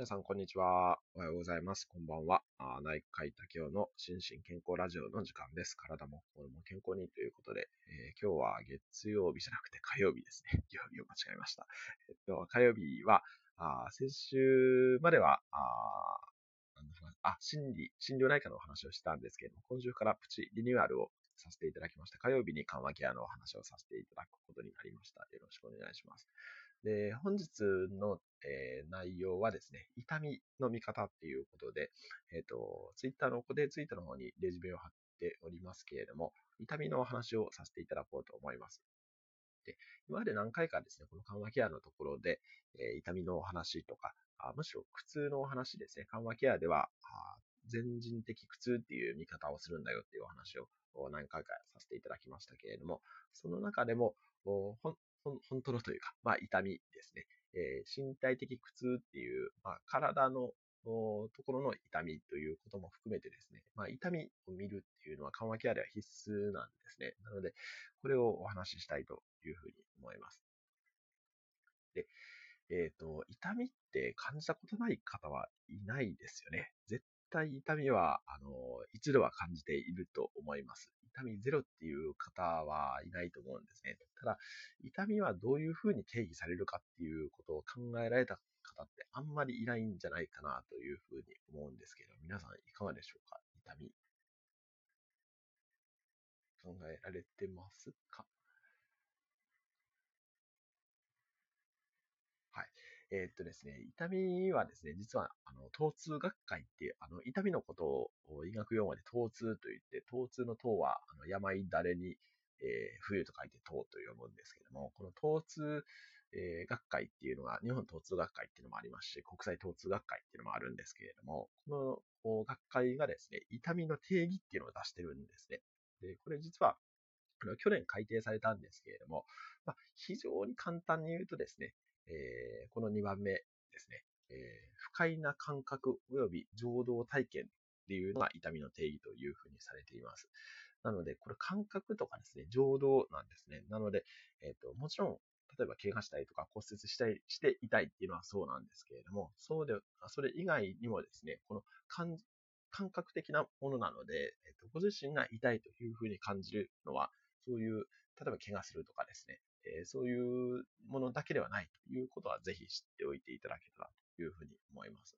皆さん、こんにちは。おはようございます。こんばんは。内科医竹雄の心身健康ラジオの時間です。体も心も健康にということで、えー、今日は月曜日じゃなくて火曜日ですね。曜日を間違えました。えっと、火曜日は、あ先週までは、あ、心理、心療内科のお話をしたんですけれども、今週からプチリニューアルをさせていただきました。火曜日に緩和ケアのお話をさせていただくことになりました。よろしくお願いします。で、本日の、えー、内容はですね、痛みの見方っていうことで、えっ、ー、と、ツイッターの固定ツイートの方にレジュメを貼っておりますけれども、痛みのお話をさせていただこうと思います。で、今まで何回かですね、この緩和ケアのところで、えー、痛みのお話とかあ、むしろ苦痛のお話ですね、緩和ケアでは、全人的苦痛っていう見方をするんだよっていうお話を何回かさせていただきましたけれども、その中でも、本当のというか、まあ、痛みですね。えー、身体的苦痛っていう、まあ、体のところの痛みということも含めてですね、まあ、痛みを見るっていうのは緩和ケアでは必須なんですね。なので、これをお話ししたいというふうに思います。で、えっ、ー、と、痛みって感じたことない方はいないですよね。絶対痛みは、あの、一度は感じていると思います。痛みゼロっていう方はいないと思うんですね。ただ、痛みはどういうふうに定義されるかっていうことを考えられた方ってあんまりいないんじゃないかなというふうに思うんですけど、皆さんいかがでしょうか？痛み。考えられてますかはい。えー、っとですね、痛みはですね、実は、あの、疼痛学会っていう、あの、痛みのことを医学用語で疼痛と言って、疼痛の疼は、あの、病だれに、えー、冬と書いて疼と読むんですけども、この疼痛、えー、学会っていうのが、日本疼痛学会っていうのもありますし、国際疼痛学会っていうのもあるんですけれども、この学会がですね、痛みの定義っていうのを出してるんですね。で、これ実は、去年改定されたんですけれども、まあ、非常に簡単に言うとですね、えー、この2番目ですね、えー、不快な感覚及び情動体験っていうのが痛みの定義というふうにされています。なので、これ感覚とかですね、情動なんですね。なので、えっ、ー、と、もちろん、例えば怪我したりとか骨折したりして痛いっていうのはそうなんですけれども、そうで、それ以外にもですね、この感感覚的なものなので、えっ、と、ご自身が痛いというふうに感じるのは、そういう、例えば怪我するとかですね、えー、そういうものだけではないということはぜひ知っておいていただけたらというふうに思います。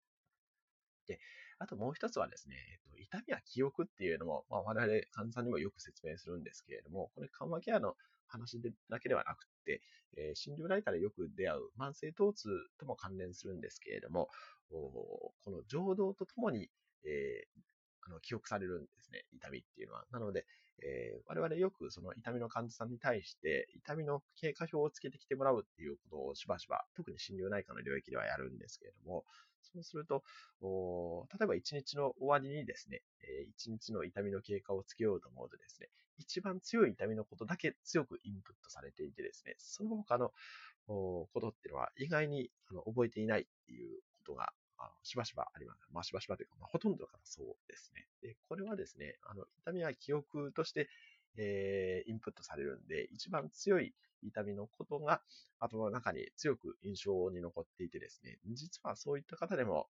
で、あともう一つはですね、えっと、痛みや記憶っていうのも、まあ、我々患者さんにもよく説明するんですけれども、これ緩和ケアの話だけではなくて、えー、心療内科でよく出会う慢性疼痛とも関連するんですけれども、この情動とともに、えー、あの記憶されるんですね、痛みっていうのは。なので、えー、我々よくその痛みの患者さんに対して、痛みの経過表をつけてきてもらうっていうことをしばしば、特に心療内科の領域ではやるんですけれども、そうすると、例えば1日の終わりにですね、えー、1日の痛みの経過をつけようと思うとですね、一番強い痛みのことだけ強くインプットされていてですね、その他のことっていうのは意外にあの覚えていないっていうことがあのしばしばあります。まあ、しばしばというか、まあ、ほとんどからそうですね。で、これはですね、あの、痛みは記憶として、えー、インプットされるんで、一番強い痛みのことが頭の中に強く印象に残っていてですね、実はそういった方でも、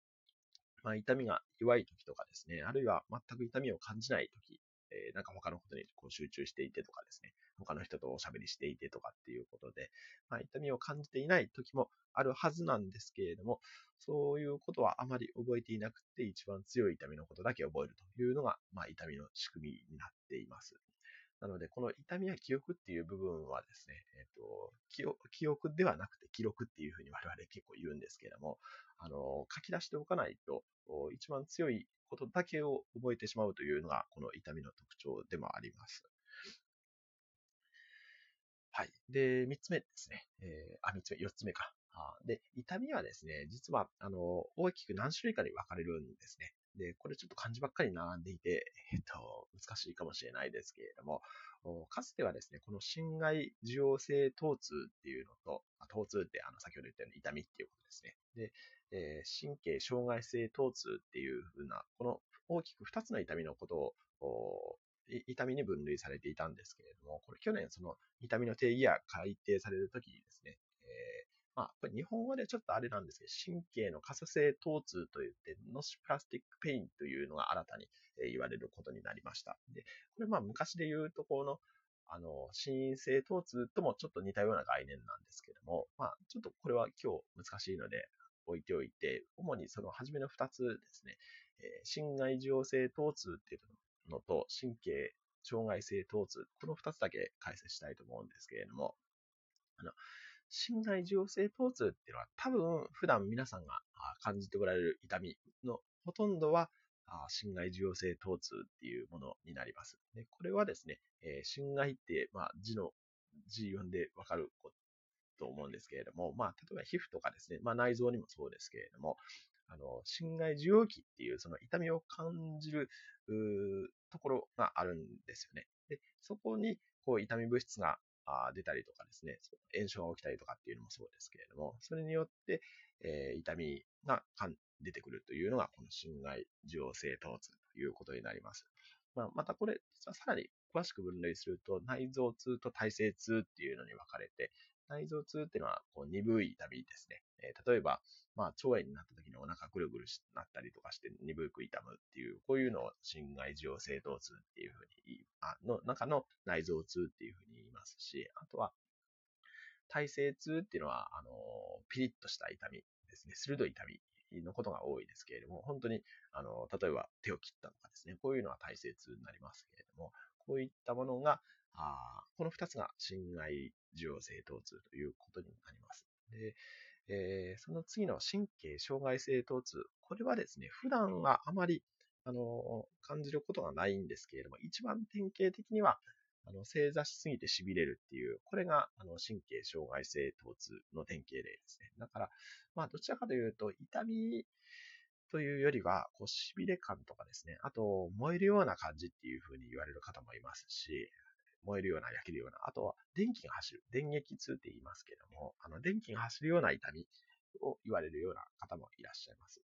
まあ、痛みが弱い時とかですね、あるいは全く痛みを感じない時え、なんか他のことにこう集中していてとかですね、他の人とおしゃべりしていてとかっていうことで、まあ、痛みを感じていない時もあるはずなんですけれども、そういうことはあまり覚えていなくて、一番強い痛みのことだけ覚えるというのが、まあ、痛みの仕組みになっています。なので、この痛みや記憶っていう部分はですね、えっ、ー、と記憶ではなくて記録っていうふうに我々結構言うんですけれども、あの、書き出しておかないと、一番強いことだけを覚えてしまうというのが、この痛みの特徴でもあります。はい。で、三つ目ですね。えー、あ、三つ目、四つ目か。で、痛みはですね、実は、あの、大きく何種類かに分かれるんですね。で、これちょっと漢字ばっかり並んでいて、えっと、難しいかもしれないですけれども、かつてはですね、この侵害受容性疼痛っていうのと、疼痛ってあの先ほど言ったように痛みっていうことですね。で、えー、神経障害性疼痛っていうふうな、この大きく2つの痛みのことを、痛みに分類されていたんですけれども、これ去年その痛みの定義が改定されるときにですね、まあ、これ日本語でちょっとあれなんですけど、神経の可塑性疼痛といって、 nociplastic pain というのが新たに言われることになりました。で、これまあ昔で言うとこの、あの、心因性疼痛ともちょっと似たような概念なんですけども、まあ、ちょっとこれは今日難しいので置いておいて、主にその初めの2つですね、え、心外受容性疼痛っていうのと、神経障害性疼痛、この2つだけ解説したいと思うんですけれども、あの、心外受容性疼痛っていうのは多分普段皆さんが感じておられる痛みのほとんどは心外受容性疼痛っていうものになります。でこれはですね、えー、心外って、まあ、字の字読んでわかると思うんですけれども、まあ、例えば皮膚とかですね、まあ、内臓にもそうですけれども、あの、心外受容器っていうその痛みを感じるところがあるんですよね。で、そこにこう痛み物質が出たりとかですね、炎症が起きたりとかっていうのもそうですけれども、それによって、えー、痛みが出てくるというのが、この心外受容性疼痛ということになります。まあ、またこれ、さらに詳しく分類すると、内臓痛と体制痛っていうのに分かれて、内臓痛っていうのはこう鈍い痛みですね。えー、例えば、まあ、腸炎になった時にお腹ぐるぐるなったりとかして鈍く痛むっていう、こういうのを心外受容性疼痛っていうふうにあの中の内臓痛っていうふうに言いますし、あとは、体制痛っていうのは、あの、ピリッとした痛みですね。鋭い痛みのことが多いですけれども、本当に、あの、例えば手を切ったとかですね、こういうのは体制痛になりますけれども、こういったものが、あこの二つが心外受容性疼痛ということになります。でえー、その次の神経障害性疼痛。これはですね、普段はあまり、あの、感じることがないんですけれども、一番典型的には、あの、正座しすぎて痺れるっていう、これが、あの、神経障害性疼痛の典型例ですね。だから、まあ、どちらかというと、痛みというよりは、こう、痺れ感とかですね、あと、燃えるような感じっていうふうに言われる方もいますし、燃えるような、焼けるような、あとは電気が走る、電撃痛って言いますけども、あの電気が走るような痛みを言われるような方もいらっしゃいます。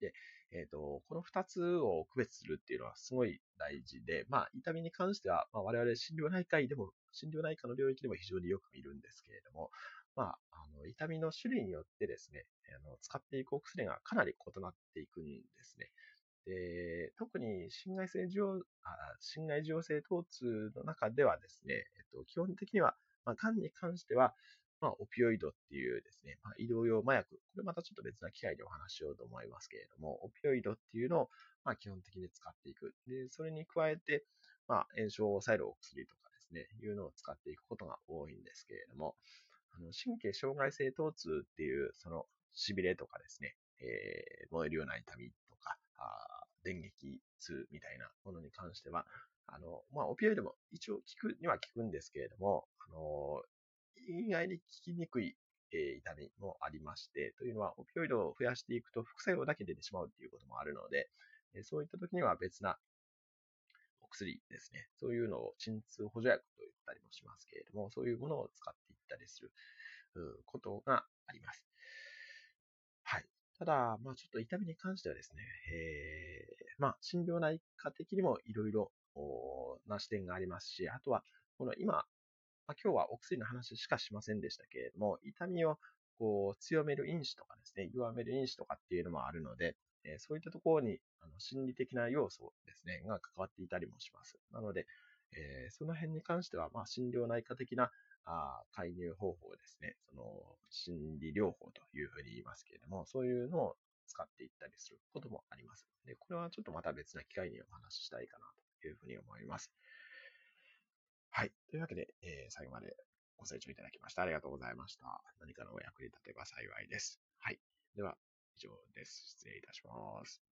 で、えっ、ー、と、この二つを区別するっていうのはすごい大事で、まあ、痛みに関しては、まあ、我々心療内科医でも、心療内科の領域でも非常によく見るんですけれども、まあ、あの痛みの種類によってですね、あの使っていくお薬がかなり異なっていくんですね。で、特に心外性上、心外受容性疼痛の中ではですね、えっと、基本的には、まあ、癌に関しては、まあ、オピオイドっていうですね、まあ、移動用麻薬、これまたちょっと別な機会でお話ししようと思いますけれども、オピオイドっていうのを、まあ、基本的に使っていく。で、それに加えて、まあ、炎症を抑えるお薬とかですね、いうのを使っていくことが多いんですけれども、あの神経障害性疼痛っていう、その、痺れとかですね、えー、燃えるような痛みとか、あ電撃痛みたいなものに関しては、あの、まあ、オピオイドも一応効くには効くんですけれども、あの、意外に効きにくい、えー、痛みもありまして、というのは、オピオイドを増やしていくと副作用だけ出てしまうっていうこともあるので、えー、そういった時には別なお薬ですね。そういうのを鎮痛補助薬と言ったりもしますけれども、そういうものを使っていったりすることがあります。ただ、まあちょっと痛みに関してはですね、えー、まあ心療内科的にもいろいろな視点がありますし、あとは、この今、まあ、今日はお薬の話しかしませんでしたけれども、痛みをこう強める因子とかですね、弱める因子とかっていうのもあるので、えー、そういったところにあの心理的な要素ですね、が関わっていたりもします。なので、えー、その辺に関しては、まあ、心療内科的なあ介入方法ですね。その心理療法というふうに言いますけれども、そういうのを使っていったりすることもあります。で、これはちょっとまた別な機会にお話ししたいかなというふうに思います。はい。というわけで、えー、最後までご清聴いただきましてありがとうございました。何かのお役に立てば幸いです。はい。では、以上です。失礼いたします。